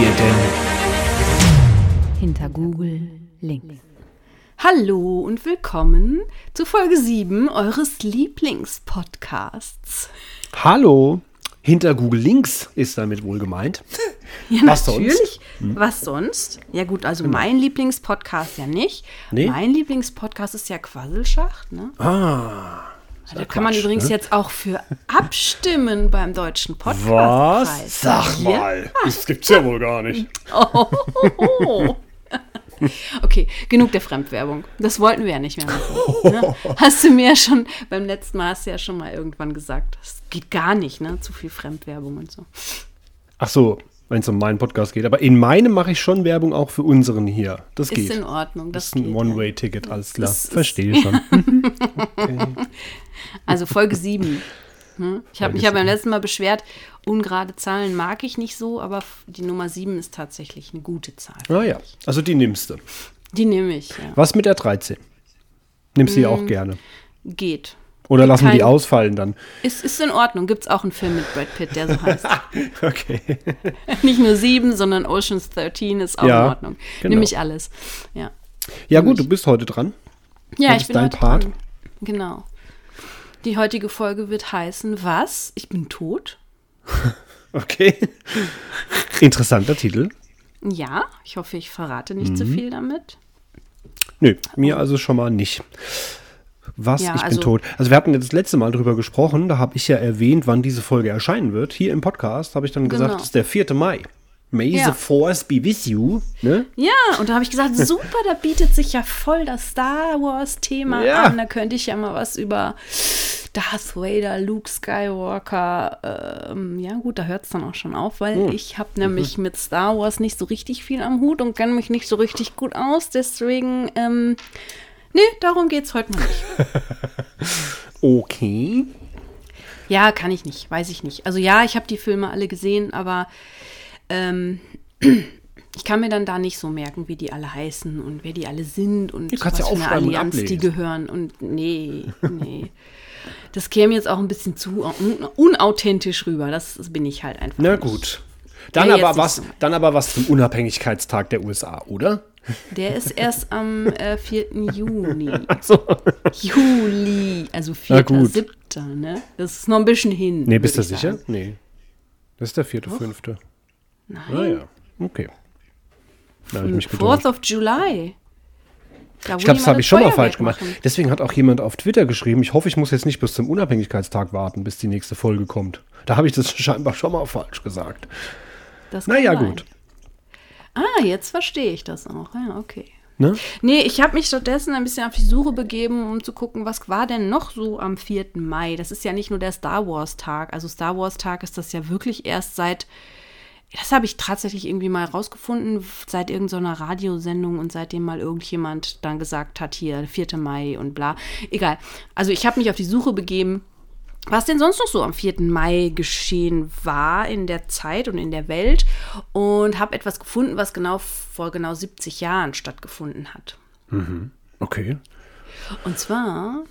wir denn? Hinter Google links. Hallo und willkommen zu Folge 7 eures Lieblingspodcasts. Hallo. Hinter Google Links ist damit wohl gemeint. Ja, Was sonst? Hm. natürlich. Was sonst? Ja gut, also mein Lieblingspodcast ja nicht. Nee? Mein Lieblingspodcast ist ja Quasselschacht. Ne? Ah. Da kann man übrigens ne? jetzt auch für abstimmen beim deutschen Was? Podcastpreis. Sag Ja. mal. Das gibt's ja wohl gar nicht. Oh. Okay, genug der Fremdwerbung. Das wollten wir ja nicht mehr machen. Ne? Hast du mir ja schon, beim letzten Mal hast du ja schon mal irgendwann gesagt, das geht gar nicht, ne? Zu viel Fremdwerbung und so. Ach so, wenn es um meinen Podcast geht. Aber in meinem mache ich schon Werbung auch für unseren hier. Das geht. Ist in Ordnung. Das Das ist ein One-Way-Ticket, alles klar. ist- Verstehe schon. Also Folge 7. Hm? Ich habe mich ja beim letzten Mal beschwert, ungerade Zahlen mag ich nicht so, aber die Nummer 7 ist tatsächlich eine gute Zahl. Ah ja, also die nimmst du. Die nehme ich, ja. Was mit der 13? Nimmst sie auch gerne. Geht. Oder lassen wir die ausfallen dann? Ist, ist in Ordnung. Gibt es auch einen Film mit Brad Pitt, der so heißt. Okay. Nicht nur 7, sondern Oceans 13 ist auch Ja, in Ordnung. genau. Nehme ich alles. Ja, Ja gut, du bist heute dran. ja Das ich bin dein heute Part. dran. Genau. Die heutige Folge wird heißen, was? Ich bin tot? Okay. Interessanter Titel. Ja, ich hoffe, ich verrate nicht Mhm. zu viel damit. Nö, mir also schon mal nicht. Was? Ja, ich bin also- tot. Also wir hatten ja das letzte Mal drüber gesprochen, da habe ich ja erwähnt, wann diese Folge erscheinen wird. Hier im Podcast habe ich dann gesagt, Genau. es ist der 4. Mai. May Ja. the Force be with you. Ne? Ja, und da habe ich gesagt, super, da bietet sich ja voll das Star Wars-Thema Ja. an. Da könnte ich ja mal was über Darth Vader, Luke Skywalker. Ähm, ja, gut, da hört es dann auch schon auf, weil Hm. ich habe nämlich mit Star Wars nicht so richtig viel am Hut und kenne mich nicht so richtig gut aus. Deswegen, ähm, nee, darum geht es heute mal nicht. Okay. Ja, kann ich nicht, weiß ich nicht. Also ja, ich habe die Filme alle gesehen, aber ähm, ich kann mir dann da nicht so merken, wie die alle heißen und wer die alle sind und Du kannst ja was für eine Allianz die gehören. Und nee, nee. Das käme jetzt auch ein bisschen zu un unauthentisch rüber. Das, das bin ich halt einfach. Na nicht. gut. Dann Ja, aber was, so. dann aber was zum Unabhängigkeitstag der USA, oder? Der ist erst am äh, 4. Juni. So. Juli, also Na gut. 4.7., ne? Das ist noch ein bisschen hin. Nee, bist du sicher? sagen. Nee. Das ist der vierte, fünfte. Nein. Ah ja. Okay. Da habe ich mich Fourth getäuscht. of July. Da, Ich glaube, das habe ich schon mal falsch gemacht. machen. Deswegen hat auch jemand auf Twitter geschrieben, ich hoffe, ich muss jetzt nicht bis zum Unabhängigkeitstag warten, bis die nächste Folge kommt. Da habe ich das scheinbar schon mal falsch gesagt. Das Naja, sein. gut. Ah, jetzt verstehe ich das auch. Ja, okay. Ne? Nee, ich habe mich stattdessen ein bisschen auf die Suche begeben, um zu gucken, was war denn noch so am 4. Mai. Das ist ja nicht nur der Star Wars Tag. Also Star Wars Tag ist das ja wirklich erst seit, das habe ich tatsächlich irgendwie mal rausgefunden, seit irgendeiner Radiosendung und seitdem mal irgendjemand dann gesagt hat, hier, 4. Mai und bla. Egal. Also ich habe mich auf die Suche begeben, was denn sonst noch so am 4. Mai geschehen war in der Zeit und in der Welt und habe etwas gefunden, was genau vor genau 70 Jahren stattgefunden hat. Okay. Und zwar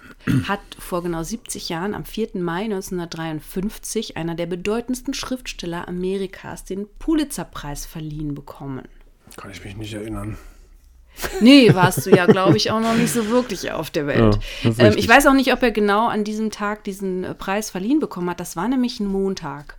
hat vor genau 70 Jahren, am 4. Mai 1953, einer der bedeutendsten Schriftsteller Amerikas den Pulitzerpreis verliehen bekommen. Kann ich mich nicht erinnern. Nee, warst du ja, glaube ich, auch noch nicht so wirklich auf der Welt. Ja, ähm, ich weiß auch nicht, ob er genau an diesem Tag diesen äh, Preis verliehen bekommen hat. Das war nämlich ein Montag.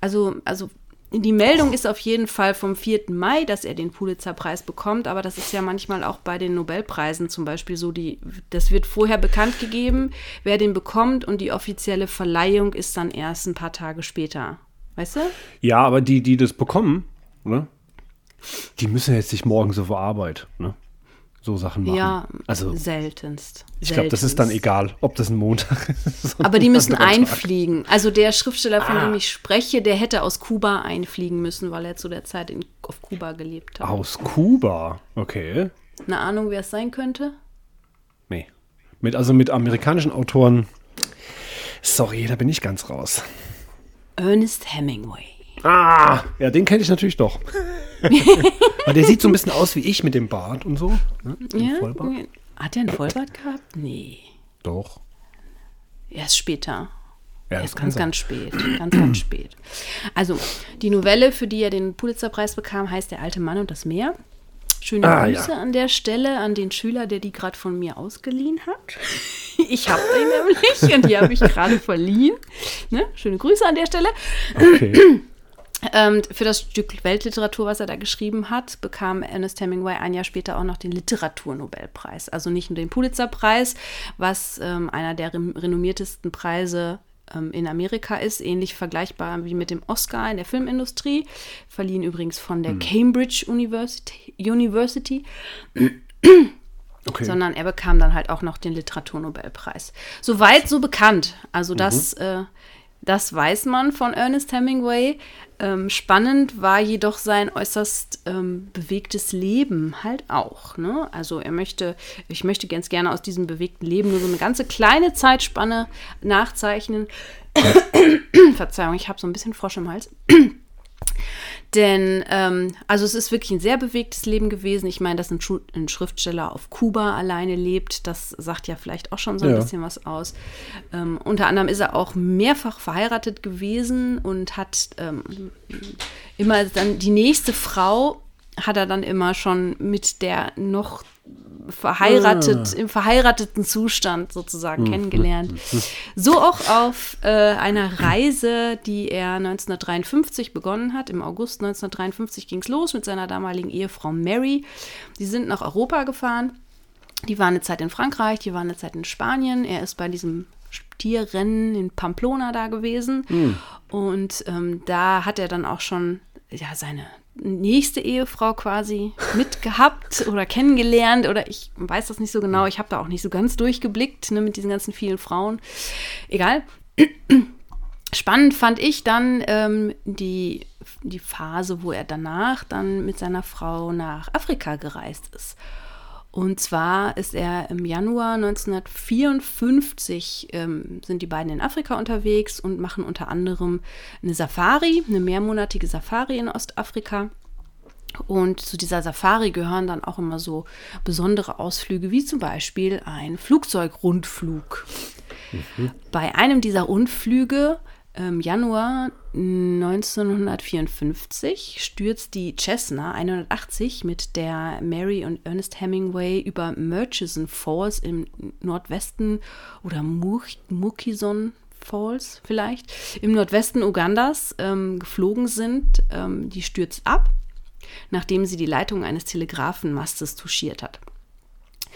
Also, also die Meldung ist auf jeden Fall vom 4. Mai, dass er den Pulitzer-Preis bekommt, aber das ist ja manchmal auch bei den Nobelpreisen zum Beispiel so, die, das wird vorher bekannt gegeben, wer den bekommt und die offizielle Verleihung ist dann erst ein paar Tage später. Weißt du? Ja, aber die, die das bekommen, ne? Die müssen jetzt nicht morgen so vor Arbeit, ne? So Sachen machen. Ja, also seltenst. ich glaube, das ist dann egal, ob das ein Montag ist. Aber die müssen einfliegen. Also der Schriftsteller, von Ah. dem ich spreche, der hätte aus Kuba einfliegen müssen, weil er zu der Zeit in, auf Kuba gelebt hat. Aus Kuba. Okay. Eine Ahnung, wer es sein könnte? Nee. Mit, also mit amerikanischen Autoren. Sorry, da bin ich ganz raus. Ernest Hemingway. Ah, ja, den kenne ich natürlich doch. Weil der sieht so ein bisschen aus wie ich mit dem Bart und so. Ne? Ja? Vollbart. Hat er einen Vollbart gehabt? Nee. Doch. Erst später. Ja, Er kann ganz, sein. ganz spät. Ganz, ganz spät. Also, die Novelle, für die er den Pulitzerpreis bekam, heißt Der alte Mann und das Meer. Schöne Ah, Grüße ja. an der Stelle an den Schüler, der die gerade von mir ausgeliehen hat. Ich habe den nämlich und die habe ich gerade verliehen. Ne? Schöne Grüße an der Stelle. Okay. Ähm, für das Stück Weltliteratur, was er da geschrieben hat, bekam Ernest Hemingway ein Jahr später auch noch den Literaturnobelpreis. Also nicht nur den Pulitzerpreis, was ähm, einer der renommiertesten Preise ähm, in Amerika ist, ähnlich vergleichbar wie mit dem Oscar in der Filmindustrie, verliehen übrigens von der Cambridge University, University okay. sondern er bekam dann halt auch noch den Literaturnobelpreis. Soweit so bekannt. Also das, Mhm. äh, das weiß man von Ernest Hemingway. Ähm, spannend war jedoch sein äußerst ähm, bewegtes Leben halt auch. Ne? Also er möchte, ich möchte ganz gerne aus diesem bewegten Leben nur so eine ganze kleine Zeitspanne nachzeichnen. Verzeihung, ich habe so ein bisschen Frosch im Hals. Denn, ähm, also es ist wirklich ein sehr bewegtes Leben gewesen. Ich meine, dass ein, Schu ein Schriftsteller auf Kuba alleine lebt, das sagt ja vielleicht auch schon so ein Ja. bisschen was aus. Ähm, unter anderem ist er auch mehrfach verheiratet gewesen und hat ähm, immer dann die nächste Frau hat er dann immer schon mit der noch verheiratet, im verheirateten Zustand sozusagen kennengelernt. So auch auf äh, einer Reise, die er 1953 begonnen hat. Im August 1953 ging es los mit seiner damaligen Ehefrau Mary. Die sind nach Europa gefahren. Die waren eine Zeit in Frankreich, die waren eine Zeit in Spanien. Er ist bei diesem Tierrennen in Pamplona da gewesen. Und ähm, da hat er dann auch schon ja, seine nächste Ehefrau quasi mitgehabt oder kennengelernt. Oder ich weiß das nicht so genau. Ich habe da auch nicht so ganz durchgeblickt ne, mit diesen ganzen vielen Frauen. Egal. Spannend fand ich dann ähm, die, die Phase, wo er danach dann mit seiner Frau nach Afrika gereist ist. Und zwar ist er im Januar 1954, ähm, sind die beiden in Afrika unterwegs und machen unter anderem eine Safari, eine mehrmonatige Safari in Ostafrika. Und zu dieser Safari gehören dann auch immer so besondere Ausflüge, wie zum Beispiel ein Flugzeugrundflug. Bei einem dieser Rundflüge im Januar 1954 stürzt die Cessna 180 mit der Mary und Ernest Hemingway über Murchison Falls im Nordwesten oder Muk- Mukison Falls vielleicht im Nordwesten Ugandas ähm, geflogen sind. Ähm, die stürzt ab, nachdem sie die Leitung eines Telegrafenmastes touchiert hat.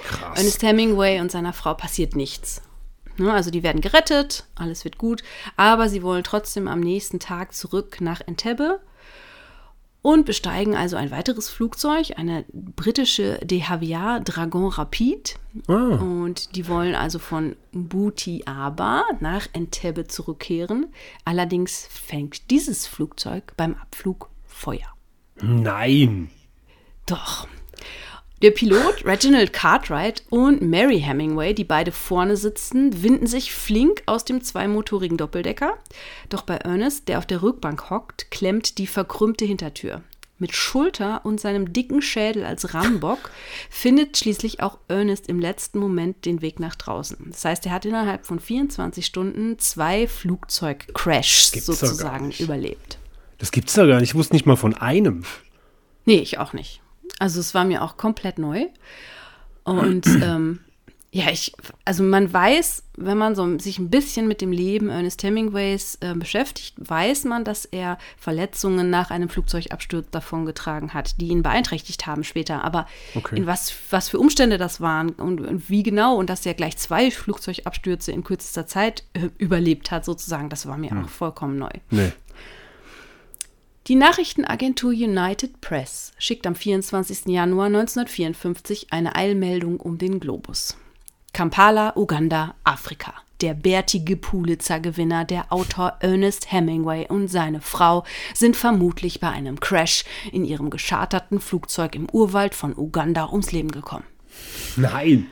Krass. Ernest Hemingway und seiner Frau passiert nichts. Ne, also die werden gerettet, alles wird gut, aber sie wollen trotzdem am nächsten Tag zurück nach Entebbe und besteigen also ein weiteres Flugzeug, eine britische De Havilland Dragon Rapide. Ah. Und die wollen also von Butiaba nach Entebbe zurückkehren. Allerdings fängt dieses Flugzeug beim Abflug Feuer. Nein. Doch. Der Pilot Reginald Cartwright und Mary Hemingway, die beide vorne sitzen, winden sich flink aus dem zweimotorigen Doppeldecker. Doch bei Ernest, der auf der Rückbank hockt, klemmt die verkrümmte Hintertür. Mit Schulter und seinem dicken Schädel als Rambock findet schließlich auch Ernest im letzten Moment den Weg nach draußen. Das heißt, er hat innerhalb von 24 Stunden zwei Flugzeugcrashs sozusagen überlebt. Das gibt's doch gar nicht. Ich wusste nicht mal von einem. Nee, ich auch nicht. Also es war mir auch komplett neu. Und ähm, ja, ich, also man weiß, wenn man so sich ein bisschen mit dem Leben Ernest Hemingways äh, beschäftigt, weiß man, dass er Verletzungen nach einem Flugzeugabsturz davongetragen hat, die ihn beeinträchtigt haben später. Aber Okay. in was, was für Umstände das waren und, und wie genau und dass er gleich zwei Flugzeugabstürze in kürzester Zeit äh, überlebt hat, sozusagen, das war mir auch vollkommen neu. Nee. Die Nachrichtenagentur United Press schickt am 24. Januar 1954 eine Eilmeldung um den Globus. Kampala, Uganda, Afrika. Der bärtige Pulitzer-Gewinner, der Autor Ernest Hemingway und seine Frau sind vermutlich bei einem Crash in ihrem gescharterten Flugzeug im Urwald von Uganda ums Leben gekommen. Nein.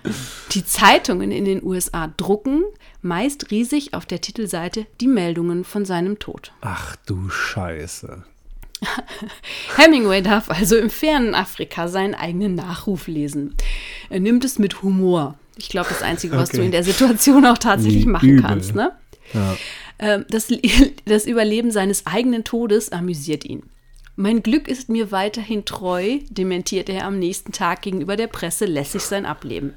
Die Zeitungen in den USA drucken meist riesig auf der Titelseite die Meldungen von seinem Tod. Ach du Scheiße. Hemingway darf also im fernen Afrika seinen eigenen Nachruf lesen. Er nimmt es mit Humor. Ich glaube, das Einzige, was Okay. du in der Situation auch tatsächlich Wie machen übel. kannst. Ne? Ja. Ähm, das, das Überleben seines eigenen Todes amüsiert ihn. Mein Glück ist mir weiterhin treu, dementiert er am nächsten Tag gegenüber der Presse lässig sein Ableben.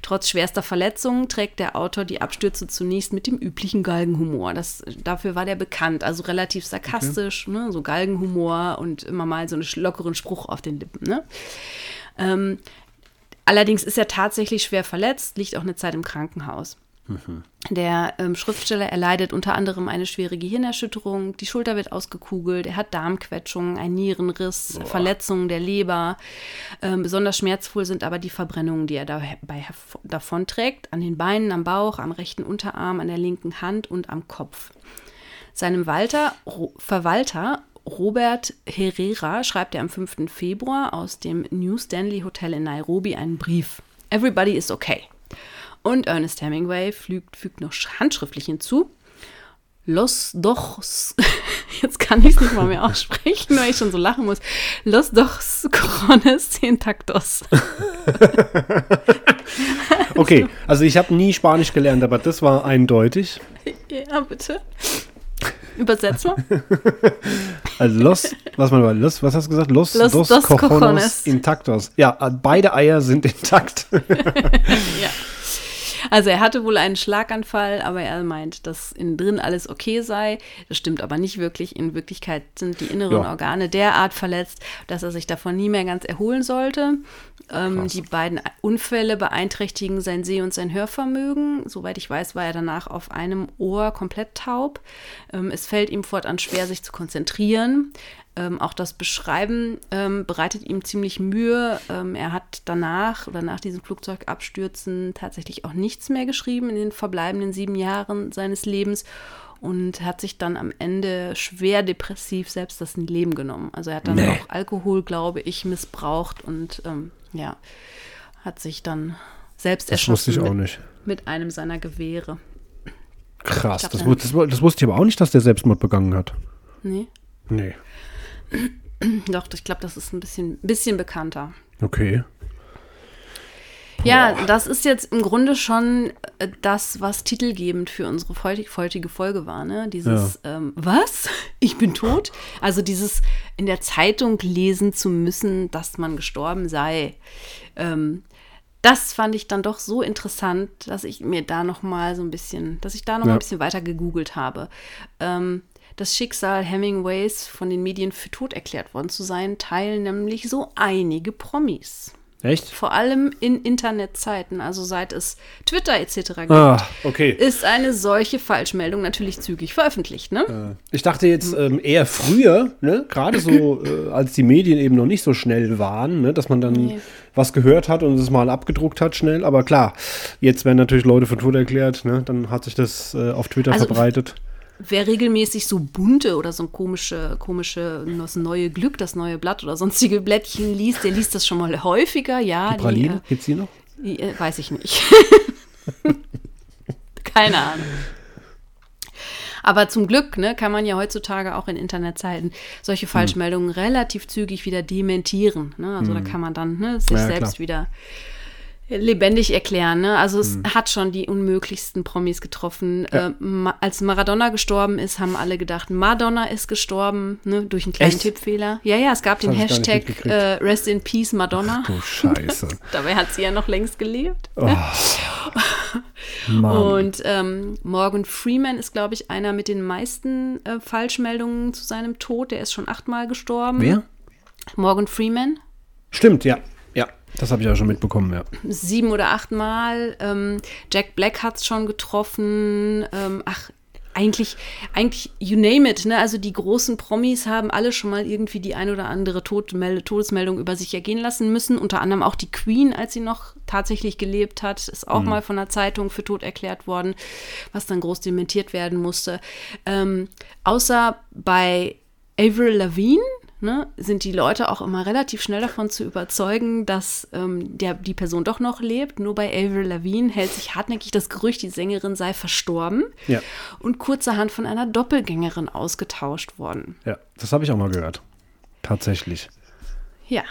Trotz schwerster Verletzungen trägt der Autor die Abstürze zunächst mit dem üblichen Galgenhumor. Das, dafür war der bekannt, also relativ sarkastisch, okay. ne, so Galgenhumor und immer mal so einen lockeren Spruch auf den Lippen. Ne? Ähm, allerdings ist er tatsächlich schwer verletzt, liegt auch eine Zeit im Krankenhaus. Der ähm, Schriftsteller erleidet unter anderem eine schwere Gehirnerschütterung, die Schulter wird ausgekugelt, er hat Darmquetschungen, ein Nierenriss, Boah. Verletzungen der Leber. Ähm, besonders schmerzvoll sind aber die Verbrennungen, die er dabei davonträgt, an den Beinen, am Bauch, am rechten Unterarm, an der linken Hand und am Kopf. Seinem Walter, Ro Verwalter Robert Herrera schreibt er am 5. Februar aus dem New Stanley Hotel in Nairobi einen Brief. Everybody is okay. Und Ernest Hemingway fügt, fügt noch handschriftlich hinzu. Los dos, jetzt kann ich es nicht mal mehr aussprechen, weil ich schon so lachen muss. Los dos corones intactos. okay, also ich habe nie Spanisch gelernt, aber das war eindeutig. Ja, bitte. Übersetz mal. Also los, was mal los, was hast du gesagt? Los, los dos, dos cojones, cojones intactos. Ja, beide Eier sind intakt. ja. Also er hatte wohl einen Schlaganfall, aber er meint, dass innen drin alles okay sei. Das stimmt aber nicht wirklich. In Wirklichkeit sind die inneren ja. Organe derart verletzt, dass er sich davon nie mehr ganz erholen sollte. Ähm, die beiden Unfälle beeinträchtigen sein Seh- und sein Hörvermögen. Soweit ich weiß, war er danach auf einem Ohr komplett taub. Ähm, es fällt ihm fortan schwer, sich zu konzentrieren. Ähm, auch das Beschreiben ähm, bereitet ihm ziemlich Mühe. Ähm, er hat danach oder nach diesen Flugzeugabstürzen tatsächlich auch nichts mehr geschrieben in den verbleibenden sieben Jahren seines Lebens und hat sich dann am Ende schwer depressiv selbst das Leben genommen. Also er hat dann nee. auch Alkohol, glaube ich, missbraucht und ähm, ja, hat sich dann selbst das erschossen wusste ich auch nicht. mit einem seiner Gewehre. Krass, glaub, das, das, das, wusste ich aber auch nicht, dass der Selbstmord begangen hat. Nee. Nee. Doch, ich glaube, das ist ein bisschen, bisschen bekannter. Okay. Ja, das ist jetzt im Grunde schon äh, das, was titelgebend für unsere heutige Folge war. Ne? Dieses, ja. ähm, was? Ich bin tot? Also dieses in der Zeitung lesen zu müssen, dass man gestorben sei. Ähm, das fand ich dann doch so interessant, dass ich mir da noch mal so ein bisschen, dass ich da noch ja. ein bisschen weiter gegoogelt habe. Ähm, das Schicksal Hemingways von den Medien für tot erklärt worden zu sein, teilen nämlich so einige Promis. Echt? Vor allem in Internetzeiten, also seit es Twitter etc. gibt, ah, okay. ist eine solche Falschmeldung natürlich zügig veröffentlicht. Ne? Äh, ich dachte jetzt ähm, eher früher, ne? gerade so, äh, als die Medien eben noch nicht so schnell waren, ne? dass man dann nee. was gehört hat und es mal abgedruckt hat schnell. Aber klar, jetzt werden natürlich Leute von tot erklärt, ne? dann hat sich das äh, auf Twitter also, verbreitet wer regelmäßig so bunte oder so ein komische, komische, das neue Glück, das neue Blatt oder sonstige Blättchen liest, der liest das schon mal häufiger, ja. Die Praline, die, äh, gibt's die noch? Die, äh, weiß ich nicht. Keine Ahnung. Aber zum Glück ne, kann man ja heutzutage auch in Internetzeiten solche hm. Falschmeldungen hm. relativ zügig wieder dementieren. Ne? Also hm. da kann man dann ne, sich ja, selbst klar. wieder lebendig erklären. Ne? Also es hm. hat schon die unmöglichsten Promis getroffen. Ja. Äh, ma als Maradona gestorben ist, haben alle gedacht, Madonna ist gestorben, ne? durch einen kleinen Echt? Tippfehler. Ja, ja, es gab das den Hashtag äh, Rest in Peace Madonna. Ach, du Scheiße. Dabei hat sie ja noch längst gelebt. Oh. Und ähm, Morgan Freeman ist, glaube ich, einer mit den meisten äh, Falschmeldungen zu seinem Tod. Der ist schon achtmal gestorben. Wer? Morgan Freeman. Stimmt, ja. Das habe ich ja schon mitbekommen, ja. Sieben oder acht Mal. Ähm, Jack Black hat es schon getroffen. Ähm, ach, eigentlich, eigentlich, you name it, ne? Also die großen Promis haben alle schon mal irgendwie die ein oder andere Todmelde, Todesmeldung über sich ergehen lassen müssen. Unter anderem auch die Queen, als sie noch tatsächlich gelebt hat, ist auch mhm. mal von der Zeitung für tot erklärt worden, was dann groß dementiert werden musste. Ähm, außer bei Avril Lavigne ne, sind die Leute auch immer relativ schnell davon zu überzeugen, dass ähm, der, die Person doch noch lebt. Nur bei Avril Lavigne hält sich hartnäckig das Gerücht, die Sängerin sei verstorben ja. und kurzerhand von einer Doppelgängerin ausgetauscht worden. Ja, das habe ich auch mal gehört. Tatsächlich. Ja,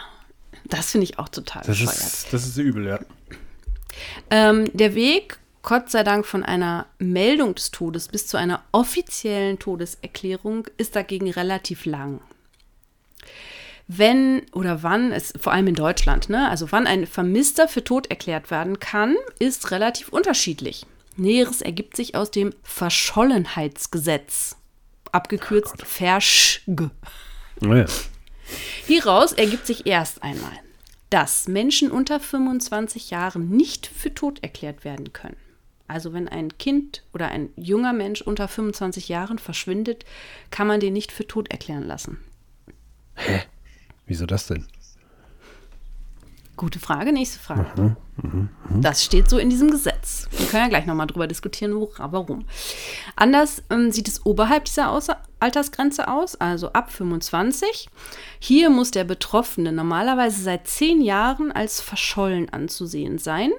das finde ich auch total das bescheuert. Ist, das ist übel, ja. Ähm, der Weg Gott sei Dank von einer Meldung des Todes bis zu einer offiziellen Todeserklärung ist dagegen relativ lang. Wenn oder wann es, vor allem in Deutschland, ne, also wann ein Vermisster für tot erklärt werden kann, ist relativ unterschiedlich. Näheres ergibt sich aus dem Verschollenheitsgesetz, abgekürzt oh FERSCHG. Oh ja. Hieraus ergibt sich erst einmal, dass Menschen unter 25 Jahren nicht für tot erklärt werden können. Also wenn ein Kind oder ein junger Mensch unter 25 Jahren verschwindet, kann man den nicht für tot erklären lassen. Hä? Wieso das denn? Gute Frage, nächste Frage. Mhm, mh, mh. Das steht so in diesem Gesetz. Wir können ja gleich nochmal drüber diskutieren, warum. Anders ähm, sieht es oberhalb dieser Außer Altersgrenze aus, also ab 25. Hier muss der Betroffene normalerweise seit zehn Jahren als verschollen anzusehen sein.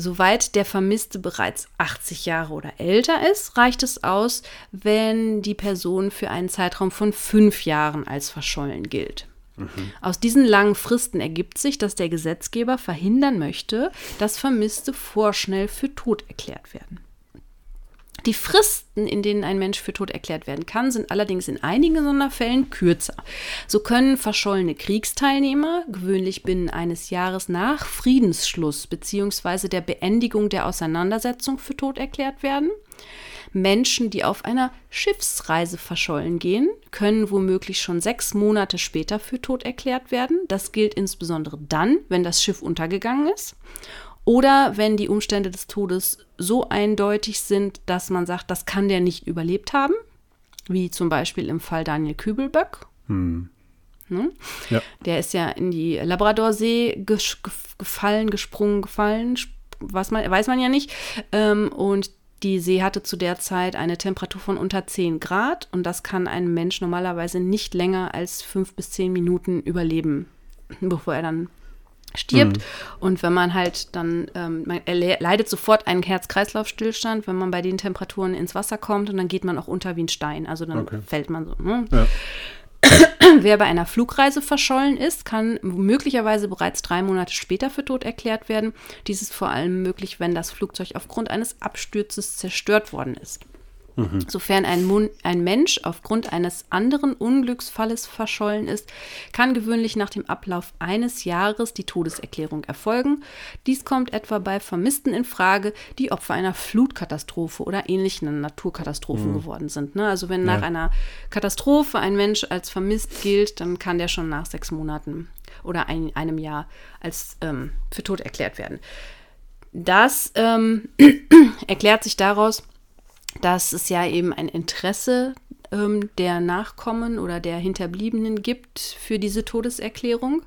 Soweit der Vermisste bereits 80 Jahre oder älter ist, reicht es aus, wenn die Person für einen Zeitraum von fünf Jahren als verschollen gilt. Mhm. Aus diesen langen Fristen ergibt sich, dass der Gesetzgeber verhindern möchte, dass Vermisste vorschnell für tot erklärt werden. Die Fristen, in denen ein Mensch für tot erklärt werden kann, sind allerdings in einigen Sonderfällen kürzer. So können verschollene Kriegsteilnehmer gewöhnlich binnen eines Jahres nach Friedensschluss bzw. der Beendigung der Auseinandersetzung für tot erklärt werden. Menschen, die auf einer Schiffsreise verschollen gehen, können womöglich schon sechs Monate später für tot erklärt werden. Das gilt insbesondere dann, wenn das Schiff untergegangen ist oder wenn die Umstände des Todes so eindeutig sind, dass man sagt, das kann der nicht überlebt haben, wie zum Beispiel im Fall Daniel Kübelböck. Hm. Ne? Ja. Der ist ja in die Labradorsee gefallen, gesprungen, gefallen, was man, weiß man ja nicht. Ähm, und die See hatte zu der Zeit eine Temperatur von unter 10 Grad und das kann ein Mensch normalerweise nicht länger als fünf bis zehn Minuten überleben, bevor er dann stirbt. Mhm. Und wenn man halt dann, ähm, man, leidet sofort einen Herz-Kreislauf-Stillstand, wenn man bei den Temperaturen ins Wasser kommt und dann geht man auch unter wie ein Stein. Also dann okay. fällt man so. Ne? Ja. Wer bei einer Flugreise verschollen ist, kann möglicherweise bereits drei Monate später für tot erklärt werden. Dies ist vor allem möglich, wenn das Flugzeug aufgrund eines Absturzes zerstört worden ist. Mhm. Sofern ein, Mun ein Mensch aufgrund eines anderen Unglücksfalles verschollen ist, kann gewöhnlich nach dem Ablauf eines Jahres die Todeserklärung erfolgen. Dies kommt etwa bei Vermissten in Frage, die Opfer einer Flutkatastrophe oder ähnlichen Naturkatastrophen mhm. geworden sind. Ne? Also wenn ja. nach einer Katastrophe ein Mensch als vermisst gilt, dann kann der schon nach sechs Monaten oder ein, einem Jahr als ähm, für tot erklärt werden. Das ähm, erklärt sich daraus, dass es ja eben ein Interesse ähm, der Nachkommen oder der Hinterbliebenen gibt für diese Todeserklärung.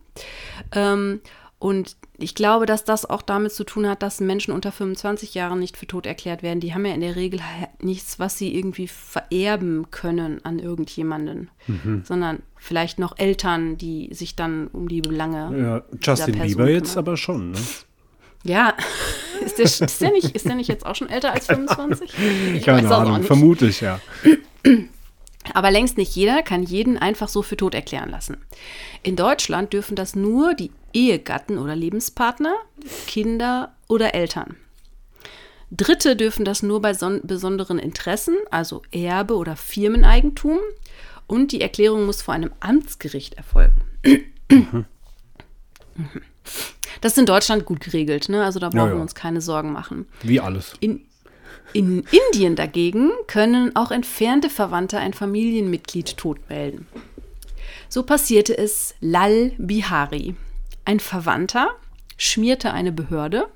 Ähm, und ich glaube, dass das auch damit zu tun hat, dass Menschen unter 25 Jahren nicht für tot erklärt werden. Die haben ja in der Regel nichts, was sie irgendwie vererben können an irgendjemanden, mhm. sondern vielleicht noch Eltern, die sich dann um die Belange. Ja, Justin Bieber jetzt aber schon, ne? Ja, ist der, ist, der nicht, ist der nicht jetzt auch schon älter als 25? Ich Keine Ahnung, vermutlich, ja. Aber längst nicht jeder kann jeden einfach so für tot erklären lassen. In Deutschland dürfen das nur die Ehegatten oder Lebenspartner, Kinder oder Eltern. Dritte dürfen das nur bei besonderen Interessen, also Erbe oder Firmeneigentum. Und die Erklärung muss vor einem Amtsgericht erfolgen. Mhm. Mhm. Das ist in Deutschland gut geregelt, ne? Also da brauchen ja, ja. wir uns keine Sorgen machen. Wie alles. In, in Indien dagegen können auch entfernte Verwandte ein Familienmitglied tot melden. So passierte es Lal Bihari. Ein Verwandter schmierte eine Behörde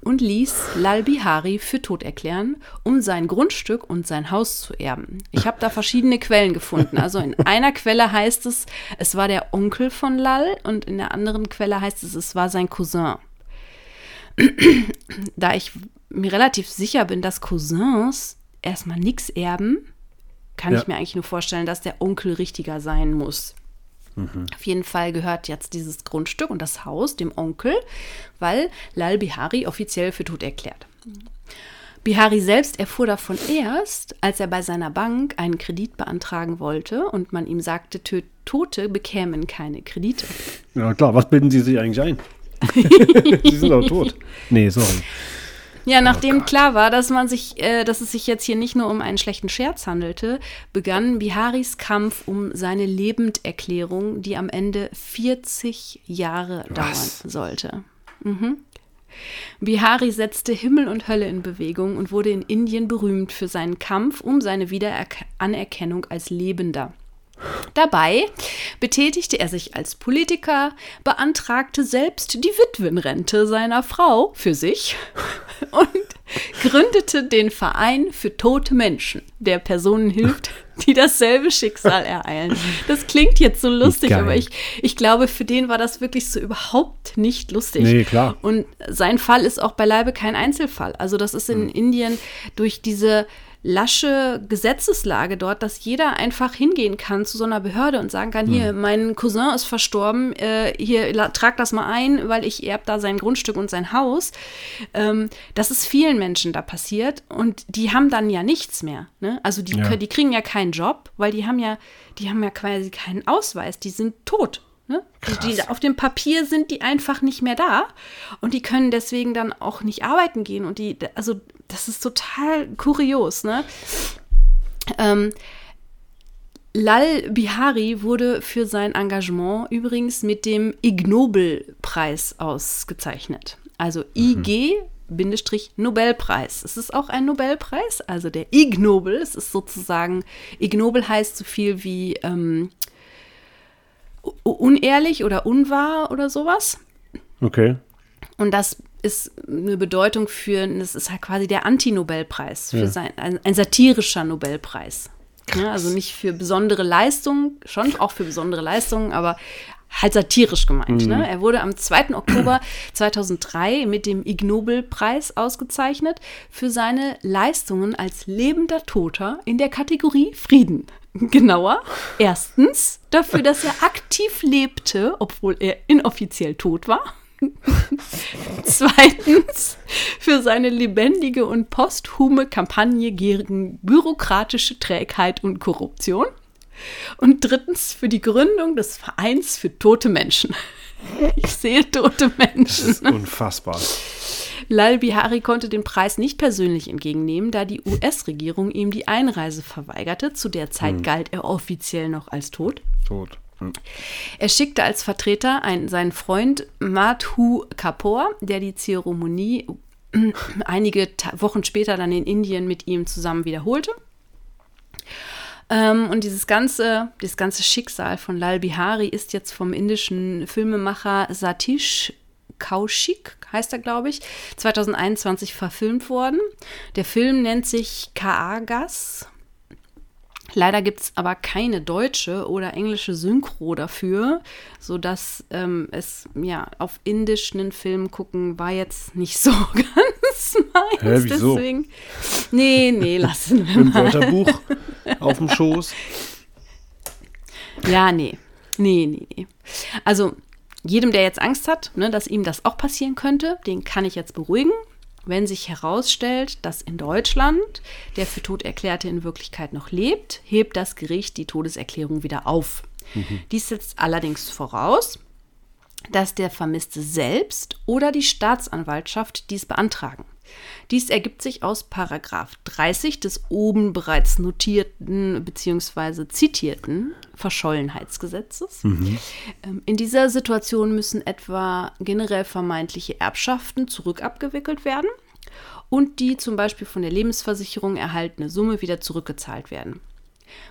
und ließ Lal Bihari für tot erklären, um sein Grundstück und sein Haus zu erben. Ich habe da verschiedene Quellen gefunden. Also in einer Quelle heißt es, es war der Onkel von Lal und in der anderen Quelle heißt es, es war sein Cousin. da ich mir relativ sicher bin, dass Cousins erstmal nichts erben, kann ja. ich mir eigentlich nur vorstellen, dass der Onkel richtiger sein muss. Mhm. Auf jeden Fall gehört jetzt dieses Grundstück und das Haus dem Onkel, weil Lal Bihari offiziell für tot erklärt. Bihari selbst erfuhr davon erst, als er bei seiner Bank einen Kredit beantragen wollte und man ihm sagte, Tote bekämen keine Kredite. Ja klar, was bilden Sie sich eigentlich ein? Sie sind auch tot. Nee, sorry. Ja, nachdem oh klar war, dass man sich, äh, dass es sich jetzt hier nicht nur um einen schlechten Scherz handelte, begann Biharis Kampf um seine Lebenderklärung, die am Ende 40 Jahre Was? dauern sollte. Mhm. Bihari setzte Himmel und Hölle in Bewegung und wurde in Indien berühmt für seinen Kampf um seine Wiederanerkennung als Lebender. Dabei betätigte er sich als Politiker, beantragte selbst die Witwenrente seiner Frau für sich und gründete den Verein für tote Menschen, der Personen hilft, die dasselbe Schicksal ereilen. Das klingt jetzt so lustig, Geil. aber ich, ich glaube, für den war das wirklich so überhaupt nicht lustig. Nee, klar. Und sein Fall ist auch beileibe kein Einzelfall. Also das ist in hm. Indien durch diese lasche Gesetzeslage dort, dass jeder einfach hingehen kann zu so einer Behörde und sagen kann, hier, hm. mein Cousin ist verstorben, äh, hier, trag das mal ein, weil ich erb da sein Grundstück und sein Haus. Ähm, das ist vielen Menschen da passiert und die haben dann ja nichts mehr. Ne? Also die, ja. die kriegen ja keinen Job, weil die haben ja, die haben ja quasi keinen Ausweis, die sind tot. Ne? Die, die, auf dem Papier sind die einfach nicht mehr da und die können deswegen dann auch nicht arbeiten gehen. Und die, also das ist total kurios, ne? Ähm, Lal Bihari wurde für sein Engagement übrigens mit dem Ig Nobel-Preis ausgezeichnet. Also IG Nobelpreis. Es ist auch ein Nobelpreis, also der Ig Nobel. Es ist sozusagen, Ig Nobel heißt so viel wie ähm, unehrlich oder unwahr oder sowas. Okay. Und das ist eine Bedeutung für, das ist halt quasi der Anti-Nobelpreis, ja. ein, ein, satirischer Nobelpreis. Ja, also nicht für besondere Leistungen, schon auch für besondere Leistungen, aber halt satirisch gemeint. Mhm. Ne? Er wurde am 2. Oktober 2003 mit dem Ig Nobelpreis ausgezeichnet für seine Leistungen als lebender Toter in der Kategorie Frieden. Genauer, erstens dafür, dass er aktiv lebte, obwohl er inoffiziell tot war. Zweitens für seine lebendige und posthume Kampagne gegen bürokratische Trägheit und Korruption. Und drittens für die Gründung des Vereins für tote Menschen. Ich sehe tote Menschen. Das ist unfassbar. Lal Bihari konnte den Preis nicht persönlich entgegennehmen, da die US-Regierung ihm die Einreise verweigerte. Zu der Zeit hm. galt er offiziell noch als tot. Tot. Er schickte als Vertreter einen, seinen Freund Madhu Kapoor, der die Zeremonie einige Wochen später dann in Indien mit ihm zusammen wiederholte. Ähm, und dieses ganze, dieses ganze Schicksal von Lal Bihari ist jetzt vom indischen Filmemacher Satish Kaushik, heißt er, glaube ich, 2021 verfilmt worden. Der Film nennt sich Kaagas Leider gibt es aber keine deutsche oder englische Synchro dafür, sodass ähm, es ja auf indisch einen Film gucken war jetzt nicht so ganz meins. Hä, wieso? Deswegen, nee, nee, lassen wir Im mal. Wörterbuch auf dem Schoß. Ja, nee. Nee, nee, nee. Also jedem, der jetzt Angst hat, ne, dass ihm das auch passieren könnte, den kann ich jetzt beruhigen wenn sich herausstellt, dass in Deutschland der für tot erklärte in Wirklichkeit noch lebt, hebt das Gericht die Todeserklärung wieder auf. Mhm. Dies setzt allerdings voraus, dass der Vermisste selbst oder die Staatsanwaltschaft dies beantragen. Dies ergibt sich aus Paragraph 30 des oben bereits notierten bzw. zitierten Verschollenheitsgesetzes. Mhm. Ähm, in dieser Situation müssen etwa generell vermeintliche Erbschaften zurückabgewickelt werden und die zum Beispiel von der Lebensversicherung erhaltene Summe wieder zurückgezahlt werden.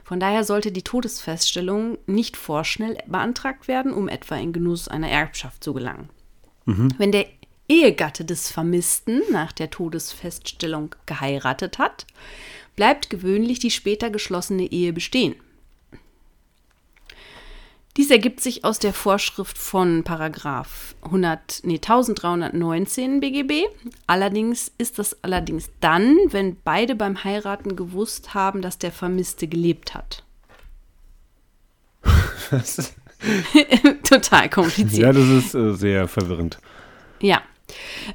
Von daher sollte die Todesfeststellung nicht vorschnell beantragt werden, um etwa in Genuss einer Erbschaft zu gelangen. Mhm. Wenn der Ehegatte des Vermissten nach der Todesfeststellung geheiratet hat, bleibt gewöhnlich die später geschlossene Ehe bestehen. Dies ergibt sich aus der Vorschrift von Paragraph 100, nee, 1319 BGB. Allerdings ist das allerdings dann, wenn beide beim Heiraten gewusst haben, dass der Vermisste gelebt hat. Total kompliziert. Ja, das ist äh, sehr verwirrend. Ja.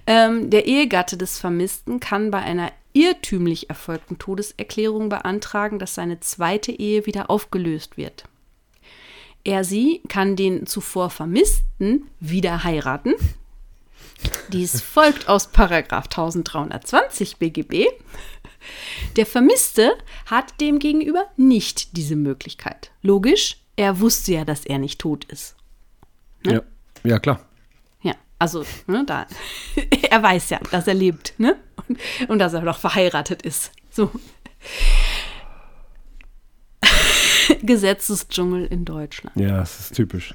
Ähm, der Ehegatte des Vermissten kann bei einer irrtümlich erfolgten Todeserklärung beantragen, dass seine zweite Ehe wieder aufgelöst wird. Er sie kann den zuvor Vermissten wieder heiraten. Dies folgt aus Paragraf 1320 BGB. Der Vermisste hat demgegenüber nicht diese Möglichkeit. Logisch, er wusste ja, dass er nicht tot ist. Ne? Ja. ja, klar. Also, ne, da, er weiß ja, dass er lebt, ne? Und, und dass er noch verheiratet ist. So. Gesetzesdschungel in Deutschland. Ja, das ist typisch.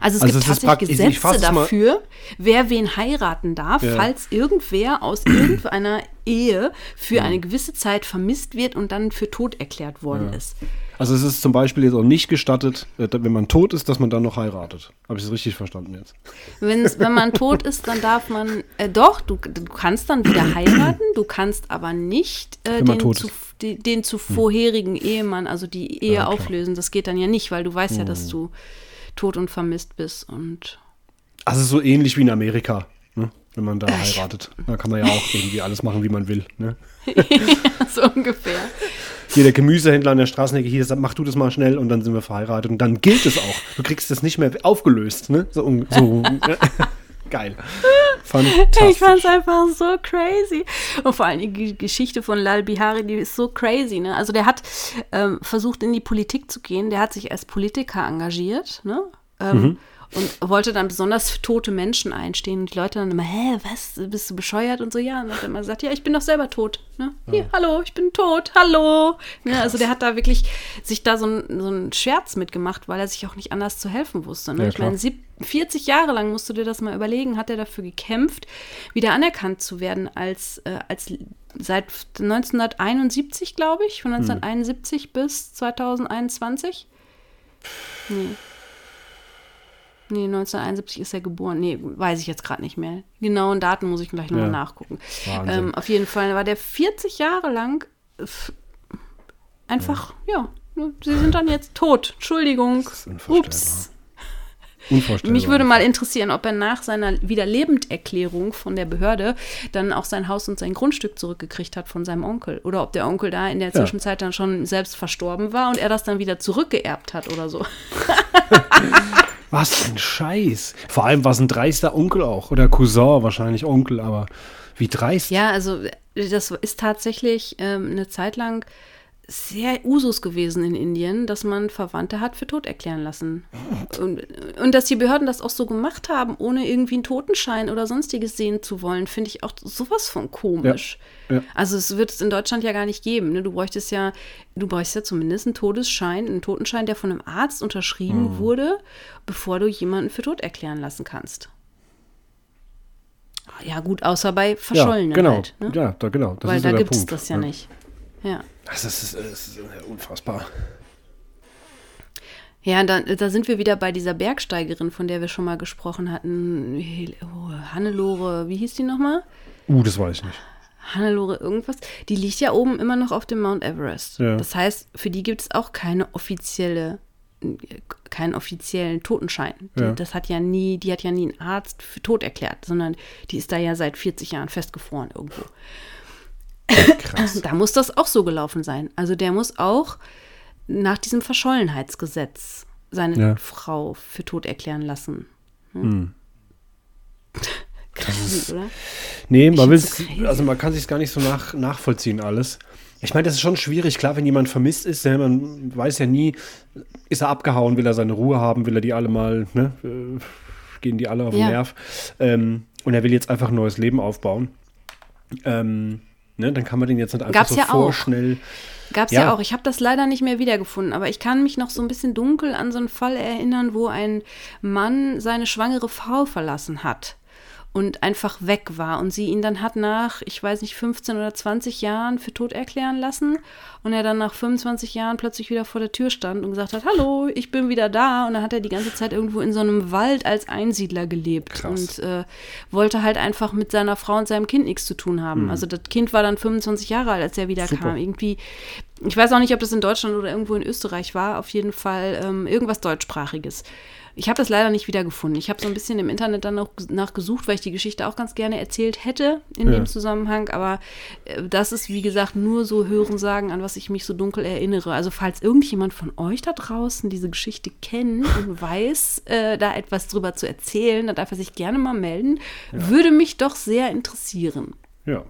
Also es also gibt es tatsächlich Gesetze dafür, wer wen heiraten darf, ja. falls irgendwer aus irgendeiner Ehe für ja. eine gewisse Zeit vermisst wird und dann für tot erklärt worden ja. ist. Also es ist zum Beispiel jetzt auch nicht gestattet, äh, wenn man tot ist, dass man dann noch heiratet. Habe ich es richtig verstanden jetzt? wenn man tot ist, dann darf man, äh, doch, du, du kannst dann wieder heiraten, du kannst aber nicht äh, den, zu, die, den zu vorherigen Ehemann, also die Ehe auflösen. Das geht dann ja nicht, weil du weißt ja, dass hm. du tot und vermisst bist. Und also so ähnlich wie in Amerika, ne? Wenn man da heiratet. Da kann man ja auch irgendwie alles machen, wie man will. Ne? ja, so ungefähr. Hier der Gemüsehändler an der Straßenecke, hier sagt, mach du das mal schnell und dann sind wir verheiratet. Und dann gilt es auch. Du kriegst das nicht mehr aufgelöst. Ne? So, so geil. Fantastisch. Ich fand es einfach so crazy. Und vor allem die Geschichte von Lal Bihari, die ist so crazy. Ne? Also der hat ähm, versucht, in die Politik zu gehen. Der hat sich als Politiker engagiert. Ne? Ähm, mhm und wollte dann besonders für tote Menschen einstehen. Und die Leute dann immer, hä, was, bist du bescheuert und so, ja. Und dann hat er immer gesagt, ja, ich bin doch selber tot. Ne? Hier, ja. hallo, ich bin tot, hallo. Ne? Also der hat da wirklich sich da so, ein, so einen Scherz mitgemacht, weil er sich auch nicht anders zu helfen wusste. Ne? Ja, ich meine, 40 Jahre lang musst du dir das mal überlegen, hat er dafür gekämpft, wieder anerkannt zu werden als, äh, als seit 1971, glaube ich, von 1971 hm. bis 2021. Nee. Nee, 1971 ist er geboren. Nee, weiß ich jetzt gerade nicht mehr. Genauen Daten muss ich gleich nochmal ja. nachgucken. Ähm, auf jeden Fall war der 40 Jahre lang einfach, ja. ja, sie sind dann jetzt tot. Entschuldigung. Ups. Unvorstellbar. Mich würde mal interessieren, ob er nach seiner Wiederlebenderklärung von der Behörde dann auch sein Haus und sein Grundstück zurückgekriegt hat von seinem Onkel. Oder ob der Onkel da in der Zwischenzeit ja. dann schon selbst verstorben war und er das dann wieder zurückgeerbt hat oder so. Was ein Scheiß. Vor allem war es ein dreister Onkel auch. Oder Cousin, wahrscheinlich Onkel, aber wie dreist. Ja, also das ist tatsächlich ähm, eine Zeit lang sehr Usus gewesen in Indien, dass man Verwandte hat für tot erklären lassen. Und, und dass die Behörden das auch so gemacht haben, ohne irgendwie einen Totenschein oder sonstiges sehen zu wollen, finde ich auch sowas von komisch. Ja, ja. Also es wird es in Deutschland ja gar nicht geben. Ne? Du bräuchtest ja, du bräuchst ja zumindest einen Todesschein, einen Totenschein, der von einem Arzt unterschrieben mhm. wurde, bevor du jemanden für tot erklären lassen kannst. Ja, gut, außer bei Verschollenen. Ja, genau. Halt, ne? Ja, da, genau. Das Weil da gibt es das ja, ja nicht. Ja. Das ist, das ist unfassbar. Ja, da, da sind wir wieder bei dieser Bergsteigerin, von der wir schon mal gesprochen hatten. Oh, Hannelore, wie hieß die nochmal? Uh, das weiß ich nicht. Hannelore irgendwas. Die liegt ja oben immer noch auf dem Mount Everest. Ja. Das heißt, für die gibt es auch keine offizielle, keinen offiziellen Totenschein. Ja. Das hat ja nie, die hat ja nie einen Arzt für tot erklärt, sondern die ist da ja seit 40 Jahren festgefroren irgendwo. Krass. Da muss das auch so gelaufen sein. Also der muss auch nach diesem Verschollenheitsgesetz seine ja. Frau für tot erklären lassen. Hm. Hm. Krass, ist, oder? Nee, man will also man kann sich gar nicht so nach, nachvollziehen alles. Ich meine, das ist schon schwierig. Klar, wenn jemand vermisst ist, man weiß ja nie, ist er abgehauen, will er seine Ruhe haben, will er die alle mal, ne, äh, gehen die alle auf den ja. Nerv. Ähm, und er will jetzt einfach ein neues Leben aufbauen. Ähm, Ne? Dann kann man den jetzt nicht einfach Gab's so ja vorschnell. Gab es ja. ja. auch. Ich habe das leider nicht mehr wiedergefunden, aber ich kann mich noch so ein bisschen dunkel an so einen Fall erinnern, wo ein Mann seine schwangere Frau verlassen hat und einfach weg war und sie ihn dann hat nach, ich weiß nicht, 15 oder 20 Jahren für tot erklären lassen und er dann nach 25 Jahren plötzlich wieder vor der Tür stand und gesagt hat, hallo, ich bin wieder da und dann hat er die ganze Zeit irgendwo in so einem Wald als Einsiedler gelebt Krass. und äh, wollte halt einfach mit seiner Frau und seinem Kind nichts zu tun haben. Mhm. Also das Kind war dann 25 Jahre alt, als er wieder Super. kam. Irgendwie, ich weiß auch nicht, ob das in Deutschland oder irgendwo in Österreich war, auf jeden Fall ähm, irgendwas deutschsprachiges. Ich habe das leider nicht wiedergefunden. Ich habe so ein bisschen im Internet dann noch nachgesucht, weil ich die Geschichte auch ganz gerne erzählt hätte in Ja. dem Zusammenhang. Aber äh, das ist, wie gesagt, nur so Hörensagen, an was ich mich so dunkel erinnere. Also falls irgendjemand von euch da draußen diese Geschichte kennt und weiß, äh, da etwas drüber zu erzählen, dann darf er sich gerne mal melden. Würde mich doch sehr interessieren. Ja.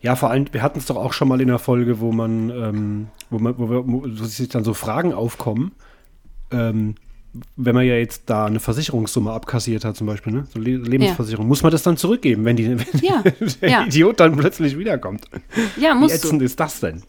Ja, vor allem, wir hatten es doch auch schon mal in der Folge, wo man, ähm, wo man, wo, wir, wo sich dann so Fragen aufkommen, ähm, wenn man ja jetzt da eine Versicherungssumme abkassiert hat, zum Beispiel, ne? So Le Lebensversicherung, muss man das dann zurückgeben, wenn, die, wenn Ja, der ja. Idiot dann plötzlich wiederkommt? Ja, Wie musst ätzend du. ist das denn?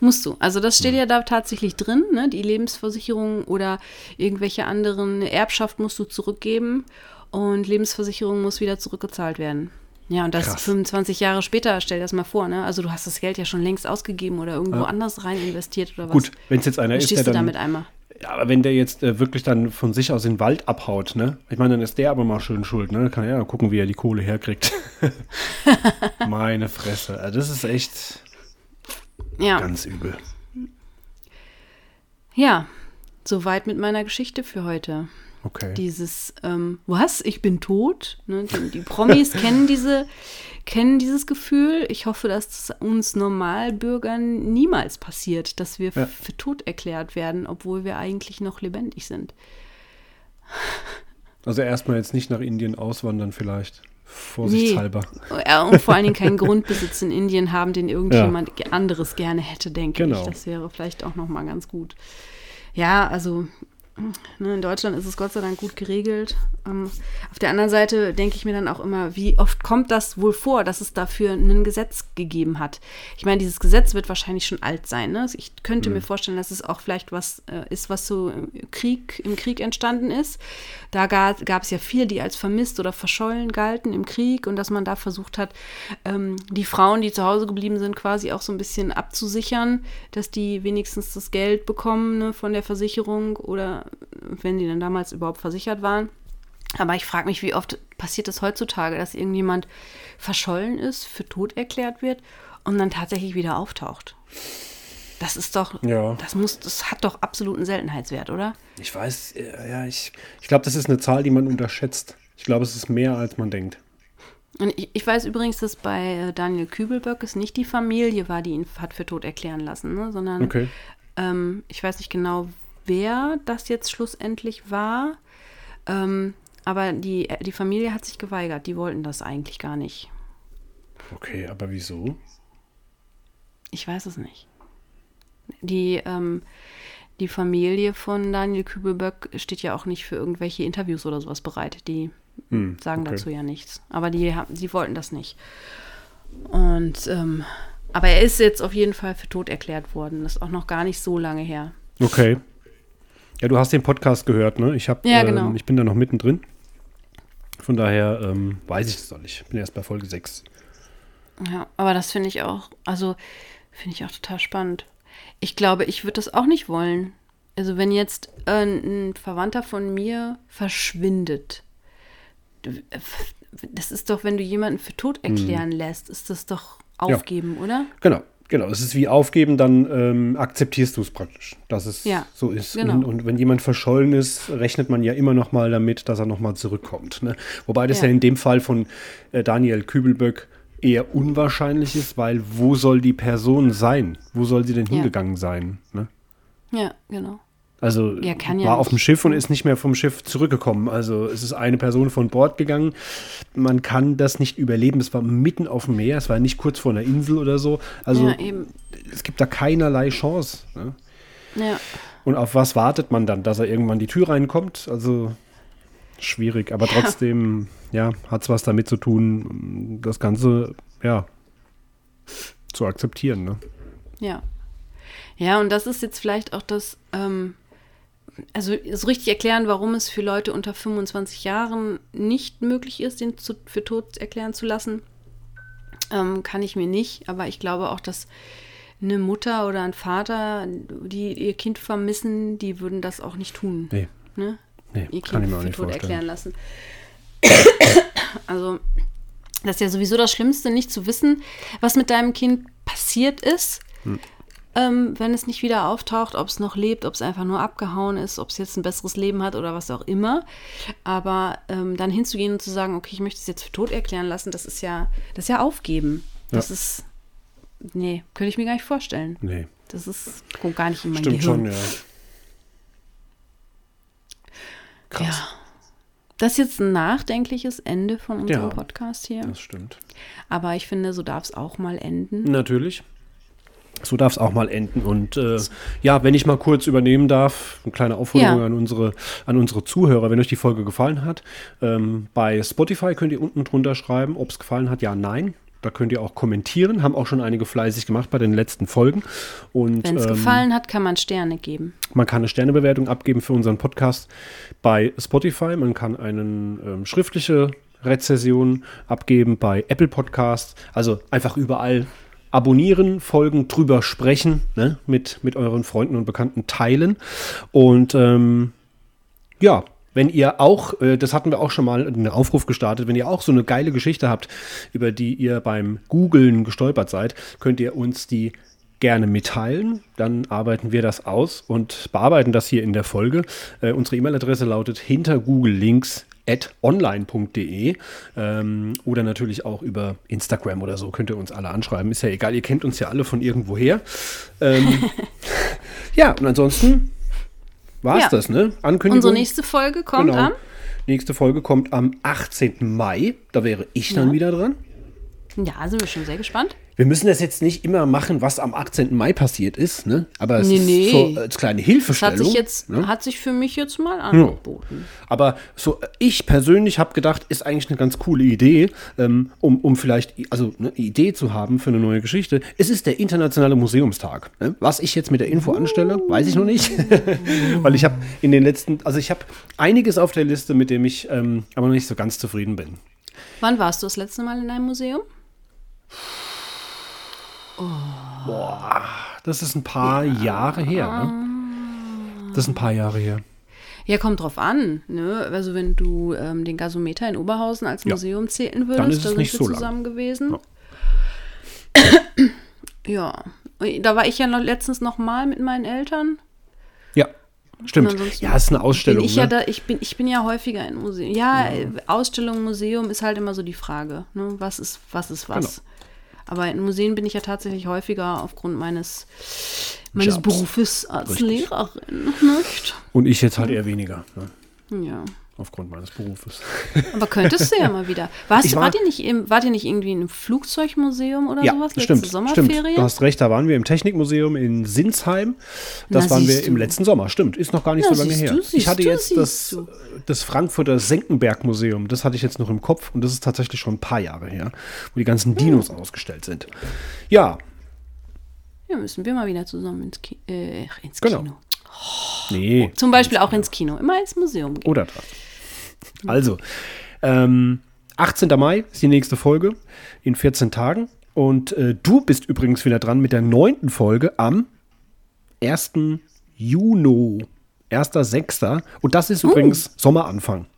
Musst du. Also das steht ja da tatsächlich drin, ne? Die Lebensversicherung oder irgendwelche anderen Erbschaft musst du zurückgeben und Lebensversicherung muss wieder zurückgezahlt werden. Ja, und das Krass. 25 Jahre später, stell dir das mal vor, ne? Also du hast das Geld ja schon längst ausgegeben oder irgendwo Ja. anders rein investiert oder was. Gut, wenn es jetzt einer Dann ist, stehst der du dann, damit einmal. Ja, aber wenn der jetzt äh, wirklich dann von sich aus in den Wald abhaut, ne? Ich meine, dann ist der aber mal schön schuld, ne? Dann kann er ja gucken, wie er die Kohle herkriegt. Meine Fresse. Also das ist echt Ja. ganz übel. Ja. Soweit mit meiner Geschichte für heute. Okay. dieses, ähm, was, ich bin tot. Ne? Die, die Promis kennen diese, kennen dieses Gefühl. Ich hoffe, dass es uns Normalbürgern niemals passiert, dass wir Ja. für tot erklärt werden, obwohl wir eigentlich noch lebendig sind. Also erstmal jetzt nicht nach Indien auswandern vielleicht. Vorsichtshalber. Ja, und vor allen Dingen keinen Grundbesitz in Indien haben, den irgendjemand ge- anderes gerne hätte, denke Genau. ich. Das wäre vielleicht auch noch mal ganz gut. Ja, also in Deutschland ist es Gott sei Dank gut geregelt. Ähm, auf der anderen Seite denke ich mir dann auch immer, wie oft kommt das wohl vor, dass es dafür ein Gesetz gegeben hat? Ich meine, dieses Gesetz wird wahrscheinlich schon alt sein. Ne? Ich könnte mir vorstellen, dass es auch vielleicht was äh, ist, was so im Krieg, im Krieg entstanden ist. Da gab es ja viele, die als vermisst oder verschollen galten im Krieg und dass man da versucht hat, ähm, die Frauen, die zu Hause geblieben sind, quasi auch so ein bisschen abzusichern, dass die wenigstens das Geld bekommen ne, von der Versicherung oder wenn die dann damals überhaupt versichert waren. Aber ich frage mich, wie oft passiert es heutzutage, dass irgendjemand verschollen ist, für tot erklärt wird und dann tatsächlich wieder auftaucht. Das ist doch, Ja. das muss, das hat doch absoluten Seltenheitswert, oder? Ich weiß, äh, ja, ich, ich glaube, das ist eine Zahl, die man unterschätzt. Ich glaube, es ist mehr, als man denkt. Und ich, ich weiß übrigens, dass bei äh, Daniel Kübelböck es nicht die Familie war, die ihn hat für tot erklären lassen, ne? sondern Okay. ähm, ich weiß nicht genau, wer das jetzt schlussendlich war. Ähm, aber die, die Familie hat sich geweigert. Die wollten das eigentlich gar nicht. Okay, aber wieso? Ich weiß es nicht. Die, ähm, die Familie von Daniel Kübelböck steht ja auch nicht für irgendwelche Interviews oder sowas bereit. Die Hm, sagen okay. dazu ja nichts. Aber die, die wollten das nicht. Und ähm, aber er ist jetzt auf jeden Fall für tot erklärt worden. Das ist auch noch gar nicht so lange her. Okay. Ja, du hast den Podcast gehört, ne? Ich, hab, Ja, ähm, genau. ich bin da noch mittendrin. Von daher ähm, weiß ich das noch nicht. Ich bin erst bei Folge 6. Ja, aber das finde ich auch, also finde ich auch total spannend. Ich glaube, ich würde das auch nicht wollen. Also wenn jetzt äh, ein Verwandter von mir verschwindet, das ist doch, wenn du jemanden für tot erklären lässt, ist das doch aufgeben, oder? Genau, genau. Es ist wie aufgeben, dann ähm, akzeptierst du es praktisch, dass es Ja, so ist. genau. Und, und wenn jemand verschollen ist, rechnet man ja immer noch mal damit, dass er noch mal zurückkommt. Ne? Wobei das ja. Ja. in dem Fall von äh, Daniel Kübelböck eher unwahrscheinlich ist, weil wo soll die Person sein? Wo soll sie denn Ja. hingegangen sein? Ne? Ja, genau. Also Ja, kann ja war auf dem. Schiff und ist nicht mehr vom Schiff zurückgekommen. Also es ist eine Person von Bord gegangen. Man kann das nicht überleben. Es war mitten auf dem Meer. Es war nicht kurz vor einer Insel oder so. Also ja, es gibt da keinerlei Chance. Ne? Ja. Und auf was wartet man dann? Dass er irgendwann die Tür reinkommt? Also schwierig. Aber trotzdem, ja, hat es was damit zu tun, das Ganze, ja, zu akzeptieren. Ne? Ja. Ja, und das ist jetzt vielleicht auch das, ähm, also so richtig erklären, warum es für Leute unter 25 Jahren nicht möglich ist, den zu, für tot erklären zu lassen, ähm, kann ich mir nicht. Aber ich glaube auch, dass eine Mutter oder ein Vater, die ihr Kind vermissen, die würden das auch nicht tun. Nee, Ne? nee Ihr kann Kind ich mir auch für nicht tot vorstellen. erklären lassen. Also, das ist ja sowieso das Schlimmste, nicht zu wissen, was mit deinem Kind passiert ist. Hm. Ähm, wenn es nicht wieder auftaucht, ob es noch lebt, ob es einfach nur abgehauen ist, ob es jetzt ein besseres Leben hat oder was auch immer. Aber ähm, dann hinzugehen und zu sagen, okay, ich möchte es jetzt für tot erklären lassen, das ist ja, das ist ja aufgeben. Das Ja. ist, nee, könnte ich mir gar nicht vorstellen. Nee. Das ist, kommt gar nicht in mein Stimmt Gehirn. schon, ja. Krass. Ja. Das ist jetzt ein nachdenkliches Ende von unserem Ja. Podcast hier. Das stimmt. Aber ich finde, so darf es auch mal enden. Natürlich. So darf es auch mal enden. Und äh, ja, wenn ich mal kurz übernehmen darf, eine kleine Aufforderung Ja. an, unsere, an unsere Zuhörer, wenn euch die Folge gefallen hat. Ähm, bei Spotify könnt ihr unten drunter schreiben, ob es gefallen hat, ja, nein. Da könnt ihr auch kommentieren, haben auch schon einige fleißig gemacht bei den letzten Folgen. Wenn es ähm, gefallen hat, kann man Sterne geben. man kann eine Sternebewertung abgeben für unseren Podcast bei Spotify. Man kann eine ähm, schriftliche Rezession abgeben bei Apple Podcasts. Also einfach überall abonnieren, folgen, drüber sprechen, ne? mit, mit euren Freunden und Bekannten teilen. Und ähm, ja, wenn ihr auch, äh, das hatten wir auch schon mal einen Aufruf gestartet, wenn ihr auch so eine geile Geschichte habt, über die ihr beim Googlen gestolpert seid, könnt ihr uns die gerne mitteilen. Dann arbeiten wir das aus und bearbeiten das hier in der Folge. Äh, unsere E-Mail-Adresse lautet hinter Google Links at online.de ähm, oder natürlich auch über Instagram oder so könnt ihr uns alle anschreiben. Ist ja egal, ihr kennt uns ja alle von irgendwoher. Ähm, ja, und ansonsten war es Ja. das, ne? Ankündigung. Unsere nächste Folge kommt Genau. am. Nächste Folge kommt am 18. Mai. Da wäre ich dann Ja. wieder dran. Ja, sind wir schon sehr gespannt. Wir müssen das jetzt nicht immer machen, was am 18. Mai passiert ist, ne? Aber es Nee, ist nee. so als kleine Das Hilfestellung. hat sich jetzt, ne? hat sich für mich jetzt mal angeboten. Aber so, ich persönlich habe gedacht, ist eigentlich eine ganz coole Idee, ähm, um, um vielleicht, also eine Idee zu haben für eine neue Geschichte. Es ist der Internationale Museumstag. Ne? Was ich jetzt mit der Info anstelle, weiß ich noch nicht. Weil ich habe in den letzten, also ich habe einiges auf der Liste, mit dem ich ähm, aber noch nicht so ganz zufrieden bin. Wann warst du das letzte Mal in einem Museum? Das ist ein paar Jahre her. Ne? Das ist ein paar Jahre her. Ja, kommt drauf an. Ne? Also wenn du ähm, den Gasometer in Oberhausen als Ja. Museum zählen würdest, Dann ist es da sind nicht wir so lang. zusammen gewesen. Ja. Da war ich ja noch letztens noch mal mit meinen Eltern. Ja, stimmt. Ja, es ist eine Ausstellung. Bin ich, ne? ja da, ich, bin, ich bin ja häufiger in Museen. Ja, äh, Ausstellung, Museum ist halt immer so die Frage. Ne? Was ist was? Ist was? Genau. Aber in Museen bin ich ja tatsächlich häufiger aufgrund meines, meines Jobs. Berufes als Richtig. Lehrerin. Nicht? Und ich jetzt halt eher weniger, ne? Ja. Aufgrund meines Berufes. Aber könntest du ja mal wieder. Warst Ich du, war- wart, ihr nicht im, wart ihr nicht irgendwie in einem Flugzeugmuseum oder ja, sowas? Letzte stimmt, stimmt. Sommerferien? Du hast recht, da waren wir im Technikmuseum in Sinsheim. Das Na, waren wir im du. letzten Sommer, stimmt. Ist noch gar nicht Na, so lange her. du, ich hatte du, jetzt das, das Frankfurter Senckenberg-Museum, das hatte ich jetzt noch im Kopf und das ist tatsächlich schon ein paar Jahre her, wo die ganzen Dinos ausgestellt sind. Ja, Ja, müssen wir mal wieder zusammen ins, Ki äh, ins Genau. Kino. nee. Zum Beispiel auch ins Kino. Immer ins Museum gehen. Oder das. Also, ähm, 18. Mai ist die nächste Folge in 14 Tagen. Und äh, du bist übrigens wieder dran mit der neunten Folge am 1. Juni. 1.6. Und das ist übrigens Sommeranfang.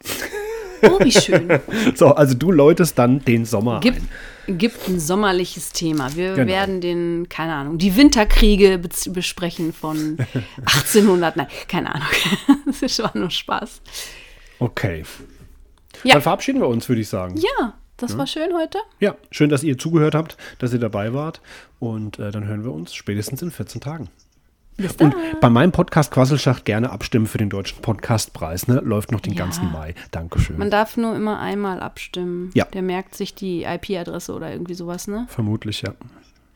Oh, wie schön. So, also du läutest dann den Sommer Gibt, ein. gibt ein sommerliches Thema. Wir Genau. werden den, keine Ahnung, die Winterkriege besprechen von 1800. Nein, keine Ahnung. Das war nur Spaß. Okay. Ja. Dann verabschieden wir uns, würde ich sagen. Ja, das war schön heute. Ja, schön, dass ihr zugehört habt, dass ihr dabei wart. Und äh, dann hören wir uns spätestens in 14 Tagen. Und bei meinem Podcast Quasselschacht gerne abstimmen für den Deutschen Podcastpreis. Ne? Läuft noch den Ja. ganzen Mai. Dankeschön. Man darf nur immer einmal abstimmen. Ja. Der merkt sich die IP-Adresse oder irgendwie sowas, ne? Vermutlich, ja.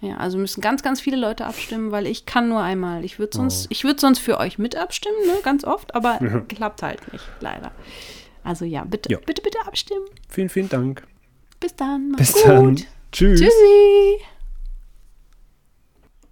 Ja, also müssen ganz, ganz viele Leute abstimmen, weil ich kann nur einmal. Ich würde Oh. sonst, ich würde sonst für euch mit abstimmen, ne? Ganz oft, aber klappt halt nicht, leider. Also ja, bitte, Ja. bitte, bitte abstimmen. Vielen, vielen Dank. Bis dann. Mach's Bis gut. dann. Tschüss. Tschüssi.